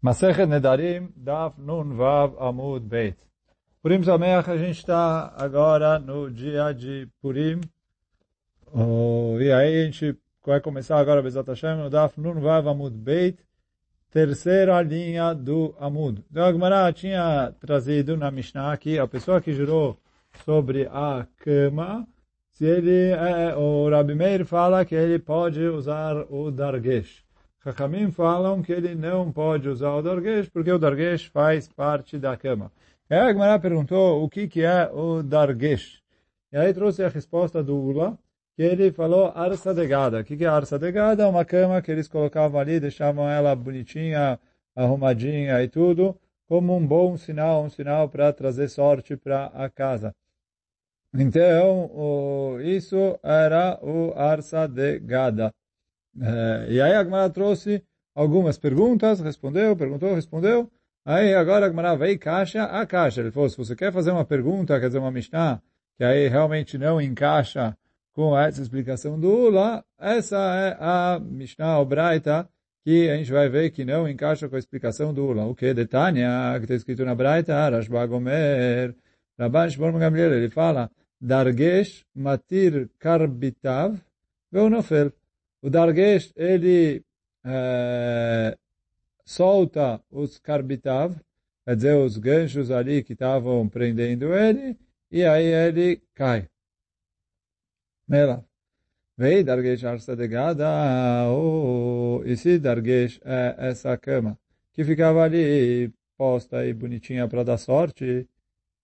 Masechet Nedarim, Daf Nun Vav Amud Beit. Purim Sameach, a gente está agora no dia de Purim. Oh, e aí a gente vai começar agora, Bezat Hashem, no Daf Nun Vav Amud Beit, terceira linha do Amud. Então a Gemara tinha trazido na Mishnah aqui a pessoa que jurou sobre a cama, se ele, é, o Rabi Meir fala que ele pode usar o Dargesh. Chachamim falam que ele não pode usar o dargesh porque o dargesh faz parte da cama. Aí a Gemara perguntou o que, que é o dargesh. E aí trouxe a resposta do Ula, que ele falou arsa de gada. O que, que é arsa de gada? Uma cama que eles colocavam ali, deixavam ela bonitinha, arrumadinha e tudo, como um bom sinal, um sinal para trazer sorte para a casa. Então, o, isso era o arsa de gada. É, e aí a Gemara trouxe algumas perguntas, respondeu, perguntou, respondeu. Aí agora a Gemara veio caixa a caixa. Ele falou, se você quer fazer uma pergunta, quer dizer uma Mishnah, que aí realmente não encaixa com essa explicação do Ula, essa é a Mishnah Obraita, que a gente vai ver que não encaixa com a explicação do Ula. O que? De Tânia, que está escrito na Braita, Rashba Gomer, Rabban Shimon Gamliel, ele fala, Dargesh matir karbitav veunofel. O Dargesh, ele é, solta os karbitav, quer dizer, os ganchos ali que estavam prendendo ele, e aí ele cai. Mela. Vei Dargesh arsa de gada, oh, e se Dargesh é essa cama que ficava ali posta e bonitinha para dar sorte,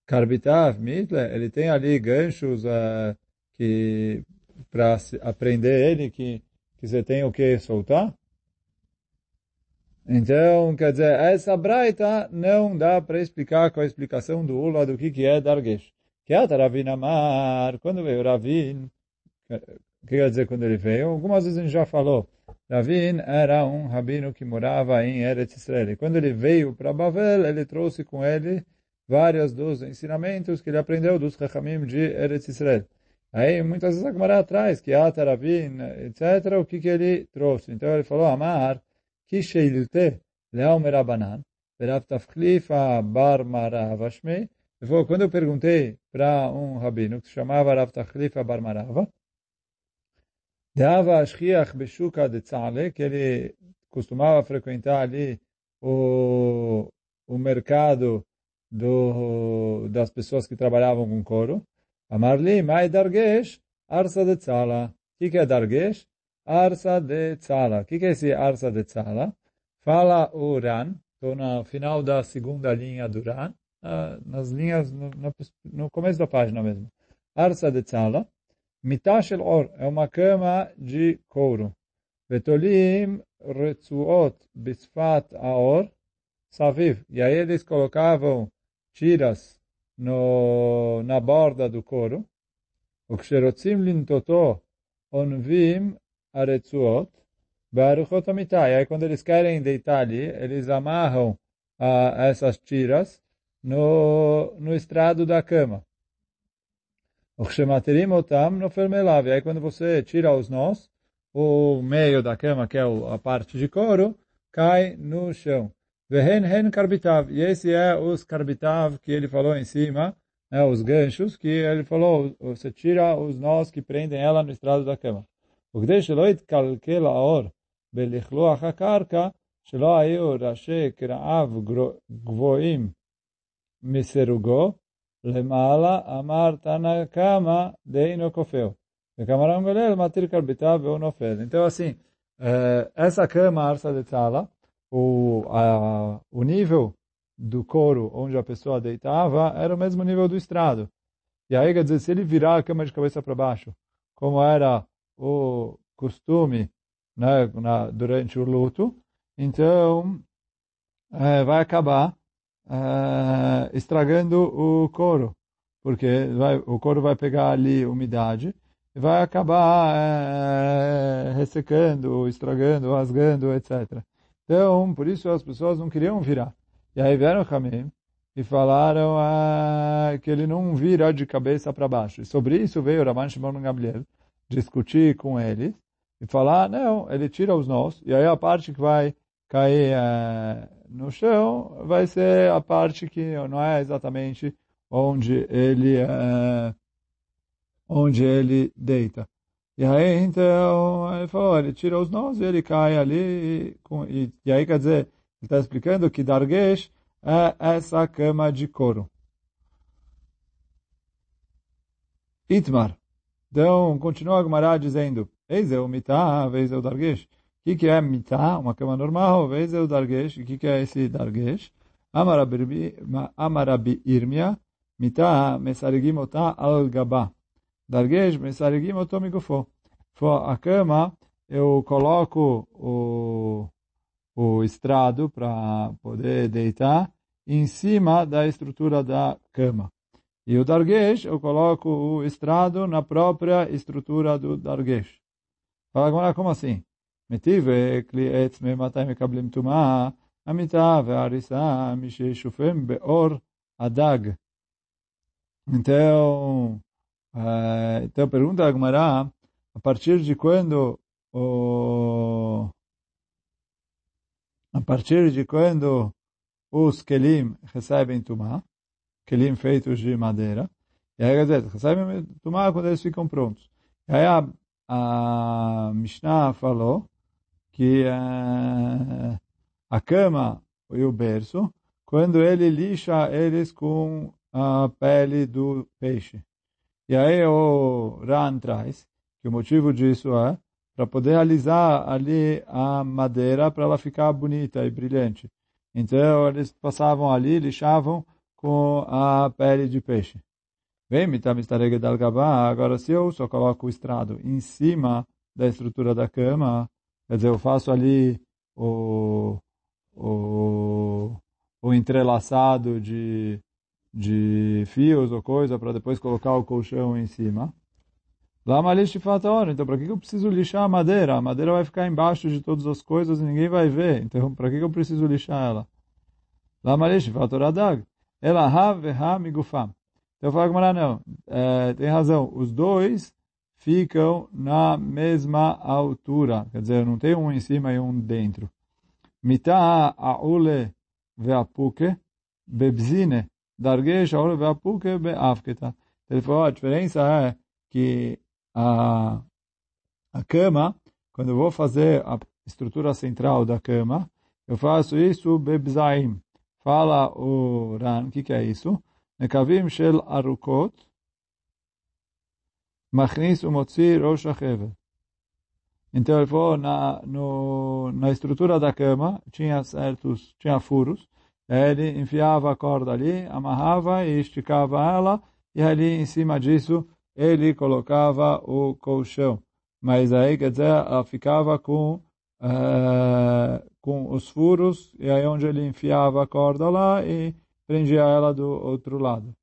Karbitav, Mitle, ele tem ali ganchos uh, que para aprender ele que que você tem o que soltar? Então, quer dizer, essa braita não dá para explicar com a explicação do Ula do que, que é Dargesh. Que é Ravin Amar, quando veio Ravin, quer dizer quando ele veio? Algumas vezes a gente já falou. Ravin era um rabino que morava em Eretz Israel. E quando ele veio para Bavel, ele trouxe com ele vários dos ensinamentos que ele aprendeu dos Chachamim de Eretz Israel. Aí muitas vezes a Gemara atrás, que Ataravin, etc., o que, que ele trouxe? Então ele falou, Amar, que sheilte leomer Merabanan, verav bar. Ele falou, quando eu perguntei para um rabino que se chamava Rav Tachlifa bar marava, Deava Ashkiach Beshuka de Tzale, que ele costumava frequentar ali o, o mercado do, das pessoas que trabalhavam com couro. Amarli, mai dargesh, arsa de tzala. O que é dargesh? Arsa de tzala. O que é esse arsa de tzala? Fala o Ran, estou no final da segunda linha do Ran, nas linhas, no, no começo da página mesmo. Arsa de tzala. Mitashel or, é uma cama de couro. Vetolim retzuot bisfat aor, saviv. E aí eles colocavam tiras no, na borda do couro, וכשרוצים לנטותו onvim הרצועות בארוחות המיטה. E aí quando eles querem deitar ali, eles amarram uh, essas tiras no, no estrado da cama. וכשמתירים אותם נופל מאליו. E aí quando você tira os nós, o meio da cama, que é a parte de couro, cai no chão. Vehen hen karbitav. E esse é os karbitav que ele falou em cima, né, os ganchos, que ele falou, você tira os nós que prendem ela no estrado da cama. וכדי שלא יתקלקל האור בלכלוח הקרקע, שלא היו ראשי קרעיו גבוהים מסירוגו, למעלה אמר תנא קמא דהינו כופהו. וכמרם גולל מתיר כרביתה והוא נופל. Então assim, essa cama, arsa de tzala, o, a, o nível do couro onde a pessoa deitava era o mesmo nível do estrado. E aí, quer dizer, se ele virar a cama de cabeça para baixo, como era o costume né, na, durante o luto, então é, vai acabar é, estragando o couro, porque vai, o couro vai pegar ali umidade e vai acabar é, ressecando, estragando, rasgando, etc. Então, por isso as pessoas não queriam virar. E aí vieram Hamim e falaram ah, que ele não vira de cabeça para baixo. E sobre isso veio Raman Shimon Gamliel discutir com eles e falar, não, ele tira os nós, e aí a parte que vai cair é, no chão, vai ser a parte que não é exatamente onde ele é, onde ele deita. E aí, então, ele falou, ele tira os nós e ele cai ali, com, e, e, aí, quer dizer, ele está explicando que Dargesh é essa cama de couro. Itmar. Então, continua a dizendo, Eis é o mitah, vez é o dargesh. O que, que é mitah? Uma cama normal, vez é o dargesh. O que, que é esse dargesh? Amarabi irmia, mitah mesarigim otah al gaba. Dargesh, Mesarigim, Otomigufo. For a cama, eu coloco o, o estrado para poder deitar em cima da estrutura da cama. E o Dargesh, eu coloco o estrado na própria estrutura do Dargesh. Fala agora, como assim? Metive, klietz, me matai, me kablim tumah, amita, ve'arisa, mishe, shufem, be'or, adag. Então, uh, então pergunta a Gmará, a partir de quando o, a partir de quando os kelim recebem tumá, kelim feitos de madeira, e aí quer dizer, recebem tumá quando eles ficam prontos. E aí a, a Mishnah falou que uh, a cama e o berço, quando ele lixa eles com a pele do peixe. E aí o Ran traz que o motivo disso é para poder alisar ali a madeira para ela ficar bonita e brilhante. Então eles passavam ali, lixavam com a pele de peixe. Vem, mitam estarega dal gabá. Agora, se eu só coloco o estrado em cima da estrutura da cama, quer dizer, eu faço ali o, o, o entrelaçado de, de fios ou coisa para depois colocar o colchão em cima. Lá malish hora. Então, para que eu preciso lixar a madeira? A madeira vai ficar embaixo de todas as coisas e ninguém vai ver. Então, para que eu preciso lixar ela? Lá malish dag. Ela ha veha migufam. Então fala Gamara, não, é, tem razão, os dois ficam na mesma altura, quer dizer, não tem um em cima e um dentro. Mita aule veapuke bebzine, Darguei, Shaul Vapuke Beafketa. Ele falou, a diferença é que a, a cama, quando eu vou fazer a estrutura central da cama, eu faço isso Bebzaim. Fala o Ran, o que, que é isso? Nekavim Shel Arukot, Machnis Umotzi Rosh Hachevet. Então ele falou, na, no, na estrutura da cama, tinha certos, tinha furos, ele enfiava a corda ali, amarrava e esticava ela, e ali em cima disso ele colocava o colchão. Mas aí, quer dizer, ela ficava com, uh, com os furos, e aí onde ele enfiava a corda lá, e prendia ela do outro lado.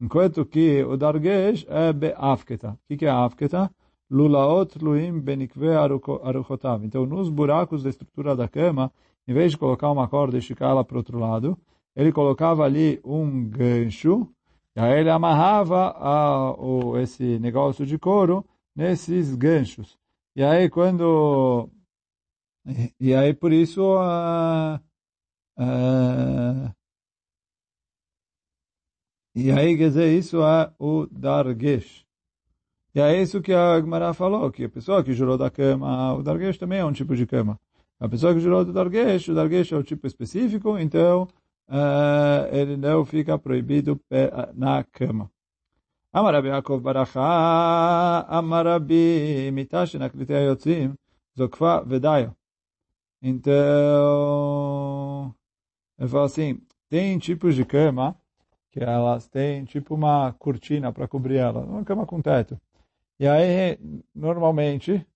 Enquanto que o Dargesh é Be'afketa. O que é Afketa? Lulaot luim benikve aruchotav. Então, nos buracos da estrutura da cama, em vez de colocar uma corda e esticar ela para o outro lado, ele colocava ali um gancho, e aí ele amarrava a, o, esse negócio de couro nesses ganchos. E aí, quando... E aí, por isso, uh, uh, e aí, quer dizer, isso é o Dargesh. E é isso que a Gemara falou, que a pessoa que jurou da cama, o Dargesh também é um tipo de cama. A pessoa que jurou do Dargesh, o Dargesh é o tipo específico, então uh, ele não fica proibido na cama. Amarabi Yaakov Baracha, Amarabi Mitashi Naklitei Yotzim, Zokfa Vedayo. Então, ele fala assim, tem tipos de cama que elas têm tipo uma cortina para cobrir ela, uma cama com teto. E aí, normalmente,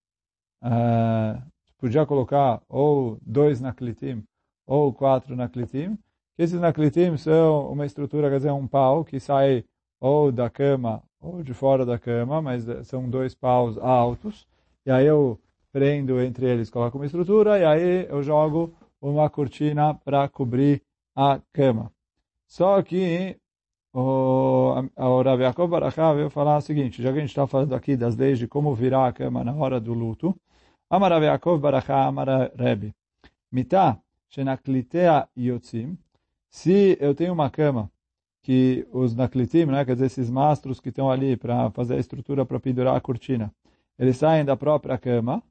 uh, podia colocar ou dois naklitim ou quatro naklitim. Esses naklitim são uma estrutura, quer dizer, um pau que sai ou da cama ou de fora da cama, mas são dois paus altos. E aí eu prendo entre eles, coloco uma estrutura e aí eu jogo uma cortina para cobrir a cama. Só que o, o Rav Barachá veio falar o seguinte, já que a gente está falando aqui das leis de como virar a cama na hora do luto, Amar Rav Yaakov Barachá Amar Rebbe, Mitá Shenaklitea Yotzim, se eu tenho uma cama que os naklitim, né, quer dizer, esses mastros que estão ali para fazer a estrutura para pendurar a cortina, eles saem da própria cama,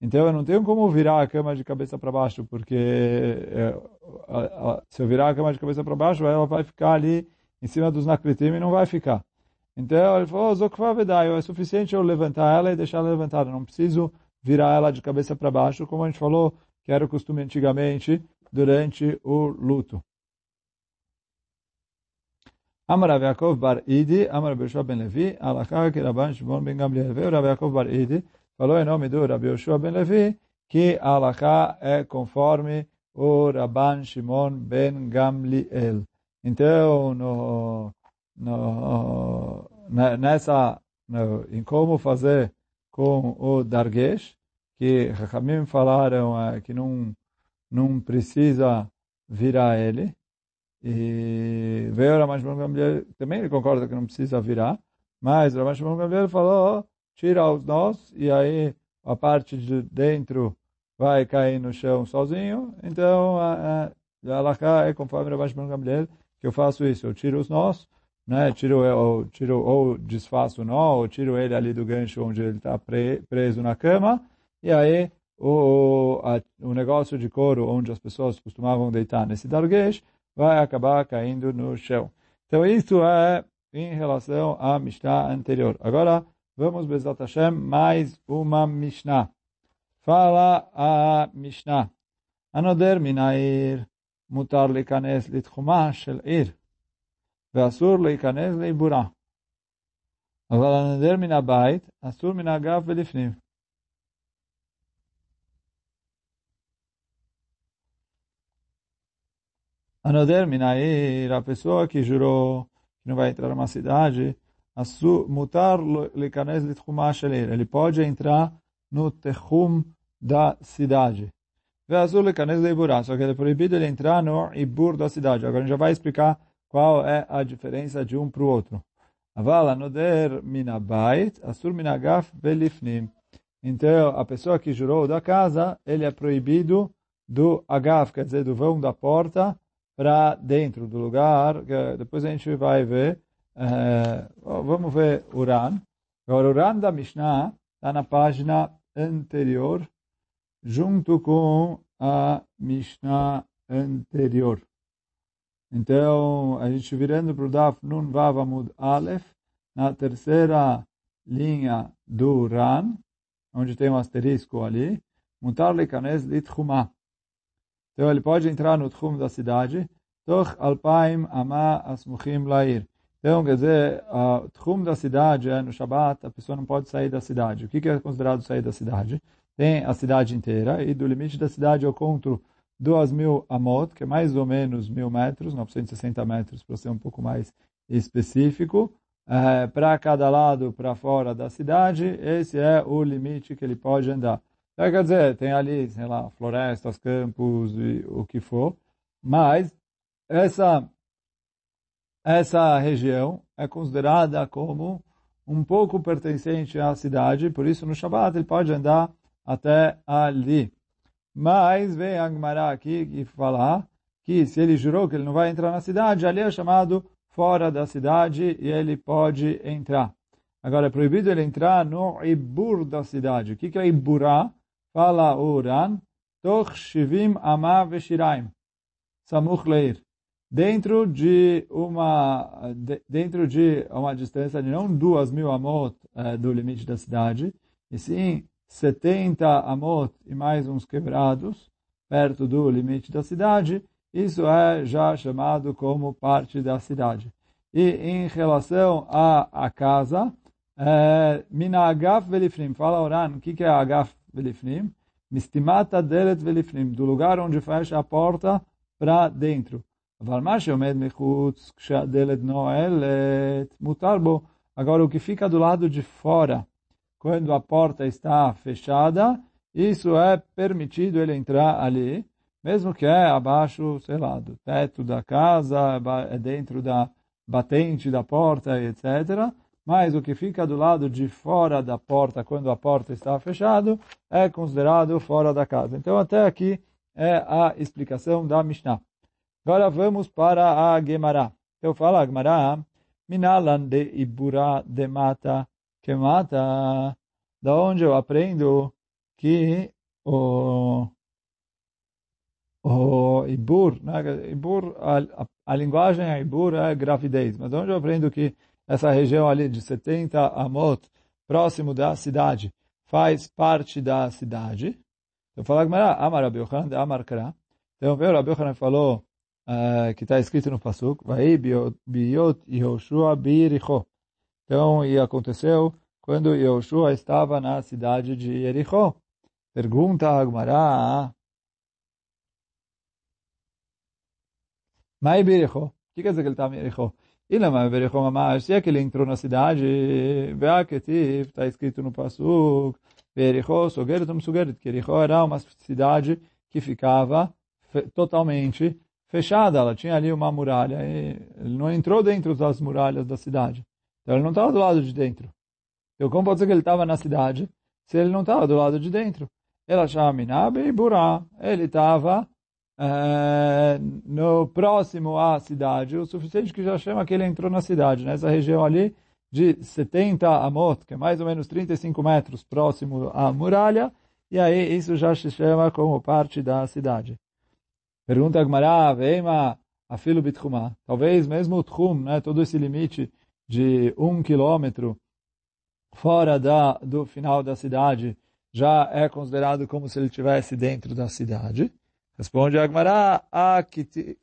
então eu não tenho como virar a cama de cabeça para baixo, porque é, se eu virar a cama de cabeça para baixo, ela vai ficar ali em cima dos naklitim e não vai ficar. Então ele falou, Vedai, é suficiente eu levantar ela e deixar ela levantada, não preciso virar ela de cabeça para baixo, como a gente falou, que era o costume antigamente durante o luto. Amar Rav Yaakov bar Idi, Amar Yoshua ben Levi, Alachá que Rabban Shimon ben Gamliel. Veio Rav Yaakov bar Idi, falou em nome do Rav Yoshua ben Levi, que a Alachá é conforme o Rabban Shimon ben Gamliel. Então, no, no, nessa, no, em como fazer com o Dargesh, que Chachamim falaram é, que não, não precisa virar ele, e veio o Ramash Gamliel, também ele concorda que não precisa virar, mas Ramash Gamliel falou, tira os nós, e aí a parte de dentro vai cair no chão sozinho, então a, a, a é conforme Ramash Gamliel, que eu faço isso, eu tiro os nós, né, tiro, ou, tiro, ou desfaço o nó, ou tiro ele ali do gancho onde ele está pre, preso na cama, e aí o, a, o negócio de couro onde as pessoas costumavam deitar nesse dargesh, vai acabar caindo no chão. Então, isso é em relação à Mishnah anterior. Agora, vamos, Bezat Hashem, mais uma Mishnah. Fala a Mishnah. Anoder minair mutar leikanes litchuma shel ir. ואסור להיכנס לעיבורה. אבל הנדר מן הבית אסור מן האגף ולפנים. Anoder Minair, a pessoa que jurou que não vai entrar numa cidade, mutar. Ele pode entrar no techum da cidade. Só que é proibido ele entrar no ibur da cidade. Agora a gente já vai explicar qual é a diferença de um para o outro. Aval anoder minabait, asur minagaf velifnim. Então, a pessoa que jurou da casa, ele é proibido do agaf, quer dizer, do vão da porta, para dentro do lugar, depois a gente vai ver, é, vamos ver Uran. Agora, Uran da Mishnah está na página anterior, junto com a Mishnah anterior. Então, a gente virando para o Daf Nun Vav Amud Aleph, na terceira linha do Uran, onde tem um asterisco ali, Mutar Lekanes Litchumah. Então ele pode entrar no tchum da cidade, Toch alpaim ama asmuchim lair. Então, quer dizer, o tchum da cidade, é, no Shabat, a pessoa não pode sair da cidade. O que é considerado sair da cidade? Tem a cidade inteira, e do limite da cidade eu conto duas mil amot, que é mais ou menos mil metros, 960 metros, para ser um pouco mais específico, é, para cada lado, para fora da cidade, esse é o limite que ele pode andar. Então, quer dizer, tem ali, sei lá, florestas, campos e o que for, mas essa, essa região é considerada como um pouco pertencente à cidade, por isso no Shabbat ele pode andar até ali. Mas vem Agmará aqui e falar que se ele jurou que ele não vai entrar na cidade, ali é chamado fora da cidade e ele pode entrar. Agora é proibido ele entrar no Ibur da cidade. O que é Iburá? Fala Uran, Toch Shivim Ama Veshiraim, Samuch Leir. Dentro de uma dentro de uma distância de não duas mil amot é, do limite da cidade, e sim 70 amot e mais uns quebrados perto do limite da cidade, isso é já chamado como parte da cidade. E em relação à, à casa, é, Mina Agaf Velifnim, fala Oran, o que, que é Agaf velifnim, mistimata delet velifnim, do lugar onde fecha a porta para dentro. אבל מה שעומד מחוץ כשהדלת נועלת, מותר בו. Agora, o que fica do lado de fora, quando a porta está fechada, isso é permitido ele entrar ali, mesmo que é abaixo, sei lá, do teto da casa, é dentro da batente da porta, etc mas o que fica do lado de fora da porta, quando a porta está fechada, é considerado fora da casa. Então, até aqui é a explicação da Mishnah. Agora vamos para a Gemara. Eu falo a Gemara, Minalan de Ibura de Mata, que mata, da onde eu aprendo que o, o Ibur, né? Ibur a, a, a linguagem é Ibur é gravidez, mas onde eu aprendo que essa região ali de 70 amot, próximo da cidade, faz parte da cidade. Então fala Gemara, Amar Rabi Amar Kra. Então veio Rabi Yochanan falou uh, que está escrito no Pasuk, Vai biot Yehoshua biiricho. Então, e aconteceu quando Yehoshua estava na cidade de Jericho. Pergunta a Gemara, Mai biiricho? O que quer dizer que ele estava em Jericho? Se é que ele entrou na cidade, está escrito no Sugerit, que Berichó era uma cidade que ficava totalmente fechada, ela tinha ali uma muralha, e ele não entrou dentro das muralhas da cidade, então ele não estava do lado de dentro. Então como pode ser que ele estava na cidade, se ele não estava do lado de dentro? Ela chama Minabe e Burá, ele estava é, no próximo à cidade, o suficiente que já chama que ele entrou na cidade, nessa região ali de 70 amot, que é mais ou menos 35 metros próximo à muralha, e aí isso já se chama como parte da cidade. Pergunta Agmará, Veima, afilo bitchumá. Talvez mesmo o tchum, né, todo esse limite de um quilômetro fora da, do final da cidade, já é considerado como se ele estivesse dentro da cidade. Responde Agmará,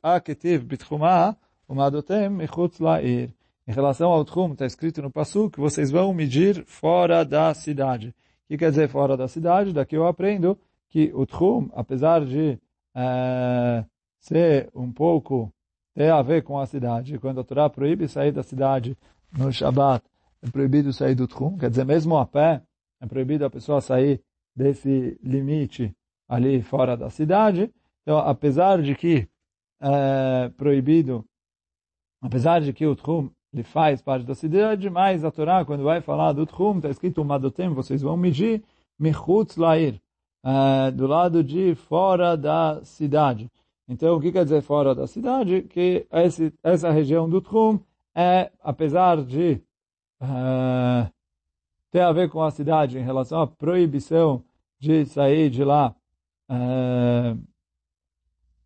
Aketiv bitchumah, umadotem michutz la'ir. Em relação ao Tchum, está escrito no Passu que vocês vão medir fora da cidade. O que quer dizer fora da cidade? Daqui eu aprendo que o Tchum, apesar de é, ser um pouco, ter a ver com a cidade, quando a Torá proíbe sair da cidade no Shabat, é proibido sair do Tchum, quer dizer, mesmo a pé, é proibido a pessoa sair desse limite ali fora da cidade, então, apesar de que é proibido, apesar de que o Tchum ele faz parte da cidade, mas a Torá, quando vai falar do Tchum, está escrito Madotem, vocês vão medir Michutz Lair, é, do lado de fora da cidade. Então, o que quer dizer fora da cidade? Que esse, essa região do Tchum é, apesar de é, ter a ver com a cidade em relação à proibição de sair de lá, é,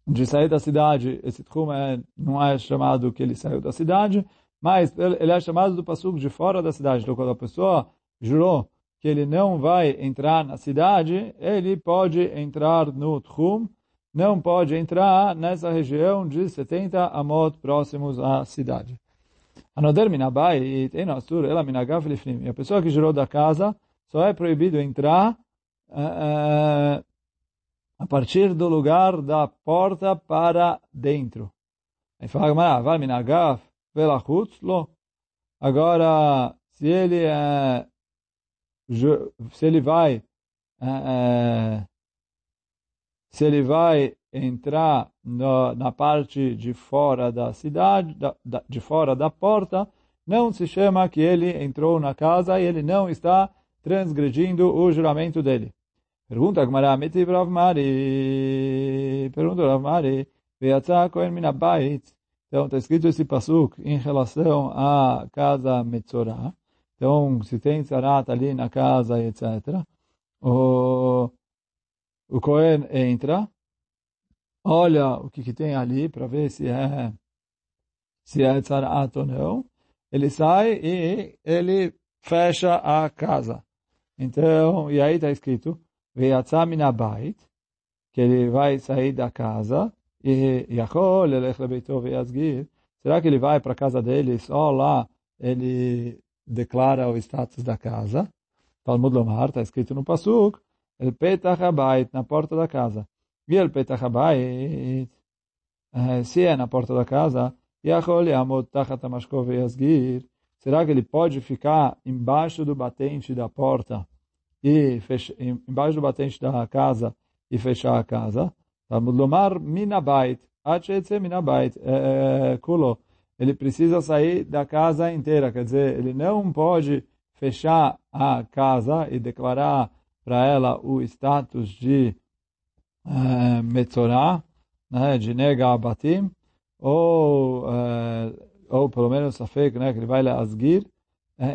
de sair da cidade, esse tchum é, não é chamado que ele saiu da cidade, mas ele é chamado do passuco de fora da cidade. Então, quando a pessoa jurou que ele não vai entrar na cidade, ele pode entrar no tchum, não pode entrar nessa região de 70 amot próximos à cidade. Anoder minabai, tem asur, ela minagav lifnim. A pessoa que jurou da casa só é proibido entrar uh, a partir do lugar da porta para dentro. Aí fala. Agora, se ele é, se ele vai, é, se ele vai entrar no, na parte de fora da cidade, da, da, de fora da porta, não se chama que ele entrou na casa e ele não está transgredindo o juramento dele. Pergunta Gmará, Mitiv Rav Mari. Pergunta Rav Mari, Veatzah Kohen Minabait. Então, está escrito esse pasuk em relação à casa Metzorah. Então, se tem Sarat ali na casa, etc. O, o Kohen entra, olha o que, que tem ali para ver se é se é Sarat ou não. Ele sai e ele fecha a casa. Então, e aí está escrito, Veyatsa minabait, que ele vai sair da casa, e Yachol elech será que ele vai para a casa dele só lá ele declara o status da casa? Talmud Lomar, está escrito no Pasuk, El Petach Habayit, na porta da casa. E El Petach Habayit, se é na porta da casa, Yachol Yamot Tachat Amashkov Yasgir, será que ele pode ficar embaixo do batente da porta e fecha, embaixo do batente da casa e fechar a casa. Talmud lomar minabait, achetze minabait, kulo. Ele precisa sair da casa inteira, quer dizer, ele não pode fechar a casa e declarar para ela o status de uh, Metzorah, né, de nega abatim, ou, ou pelo menos Safek, né, que ele vai lá asgir,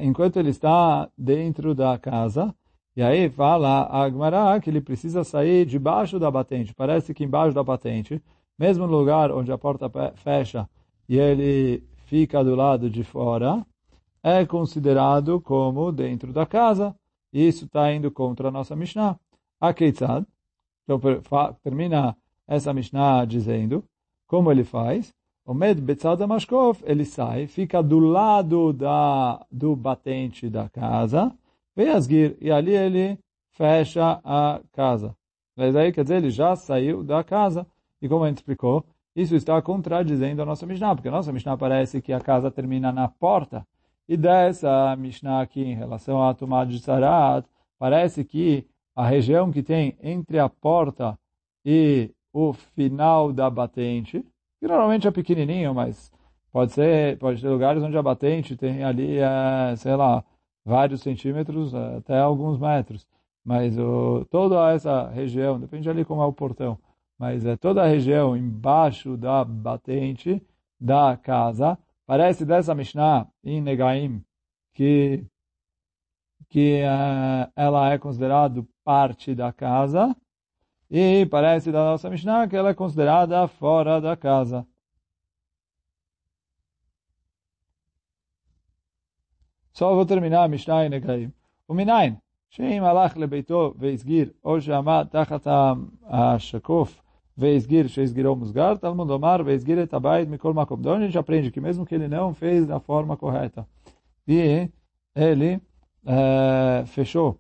enquanto ele está dentro da casa, e aí fala a Agmará que ele precisa sair debaixo da batente. Parece que embaixo da batente, mesmo lugar onde a porta fecha e ele fica do lado de fora, é considerado como dentro da casa. Isso está indo contra a nossa Mishnah. A Keitzad, então termina essa Mishnah dizendo, como ele faz? O Med Betzad Mashkov, ele sai, fica do lado da, do batente da casa, Veiasgir, e ali ele fecha a casa. Mas aí quer dizer, ele já saiu da casa. E como a gente explicou, isso está contradizendo a nossa Mishnah, porque a nossa Mishnah parece que a casa termina na porta. E dessa Mishnah aqui, em relação à tomada de Sarat, parece que a região que tem entre a porta e o final da batente, que normalmente é pequenininho, mas pode ser, pode ter lugares onde a batente tem ali, é, sei lá, vários centímetros até alguns metros. Mas o, toda essa região, depende ali como é o portão, mas é toda a região embaixo da batente da casa, parece dessa Mishnah em Negaim, que, que uh, ela é considerada parte da casa, e parece da nossa Mishnah que ela é considerada fora da casa. Só vou terminar a Mishnah em Negaim. O Minain, שאם הלך לביתו והסגיר, או שעמד תחת השקוף והסגיר שהסגירו מוסגר, תלמוד לומר והסגיר את הבית מכל מקום. De onde a gente aprende que mesmo que ele não fez da forma correta, e ele é, fechou,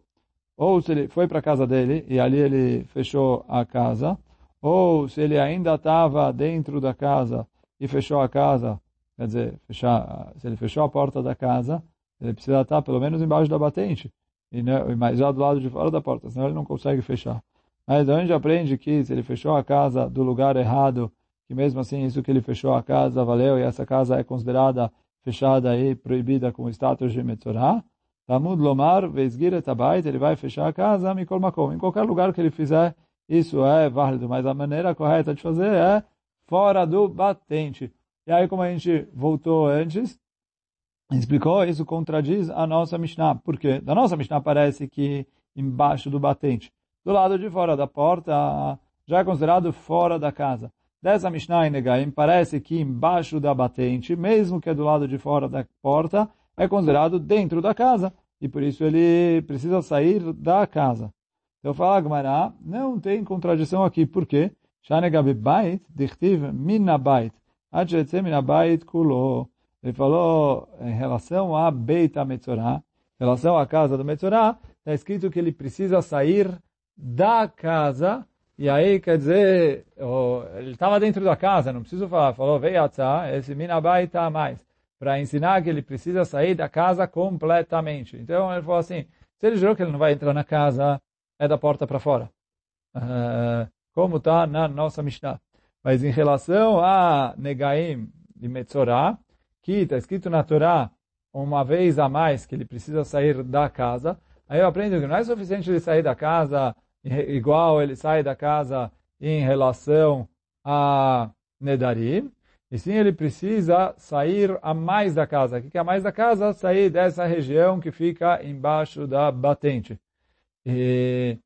ou se ele foi para a casa dele e ali ele fechou a casa, ou se ele ainda estava dentro da casa e fechou a casa, quer dizer, fechar, se ele fechou a porta da casa, ele precisa estar pelo menos embaixo da batente, e não, mas já do lado de fora da porta, senão ele não consegue fechar. Mas a gente aprende que se ele fechou a casa do lugar errado, que mesmo assim isso que ele fechou a casa valeu, e essa casa é considerada fechada e proibida com o status de Metzorah, Talmud Lomar, Vezgir Etabait, ele vai fechar a casa, Mikol Makom. Em qualquer lugar que ele fizer, isso é válido, mas a maneira correta de fazer é fora do batente. E aí, como a gente voltou antes, explicou, isso contradiz a nossa Mishnah. Por quê? Da nossa Mishnah parece que embaixo do batente, do lado de fora da porta, já é considerado fora da casa. Dessa Mishnah em Negaim, parece que embaixo da batente, mesmo que é do lado de fora da porta, é considerado dentro da casa. E por isso ele precisa sair da casa. Então fala Gmará, não tem contradição aqui. Por quê? Shanegabi bait, dichtiv minabait. Adjetze minabait kulo. Ele falou em relação a Beit HaMetzorah, em relação à casa do Metzorah, está escrito que ele precisa sair da casa, e aí quer dizer, ele estava dentro da casa, não preciso falar, falou, veio esse Minabai está mais, para ensinar que ele precisa sair da casa completamente. Então ele falou assim, se ele jurou que ele não vai entrar na casa, é da porta para fora. Uh, como está na nossa Mishnah. Mas em relação a Negaim e Metzorah, que está escrito na Torá uma vez a mais que ele precisa sair da casa, aí eu aprendo que não é suficiente ele sair da casa igual ele sai da casa em relação a Nedarim, e sim ele precisa sair a mais da casa. O que é a mais da casa? Sair dessa região que fica embaixo da batente. E,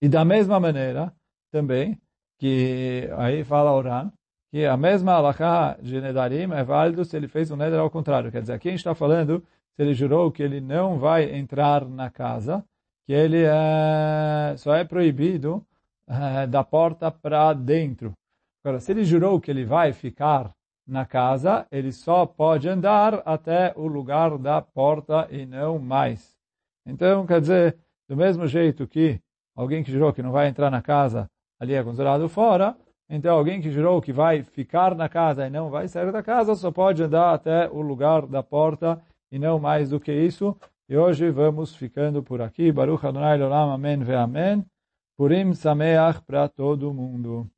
e da mesma maneira, também, que aí fala Oran, que a mesma alahá de Nedarim é válido se ele fez um Neder ao contrário. Quer dizer, aqui a gente está falando se ele jurou que ele não vai entrar na casa, que ele é, só é proibido é, da porta para dentro. Agora, se ele jurou que ele vai ficar na casa, ele só pode andar até o lugar da porta e não mais. Então, quer dizer, do mesmo jeito que alguém que jurou que não vai entrar na casa, ali é considerado fora, então, alguém que jurou que vai ficar na casa e não vai sair da casa, só pode andar até o lugar da porta e não mais do que isso. E hoje vamos ficando por aqui. Baruch Adonai Olam, Amém ve Amém. Purim Sameach para todo mundo.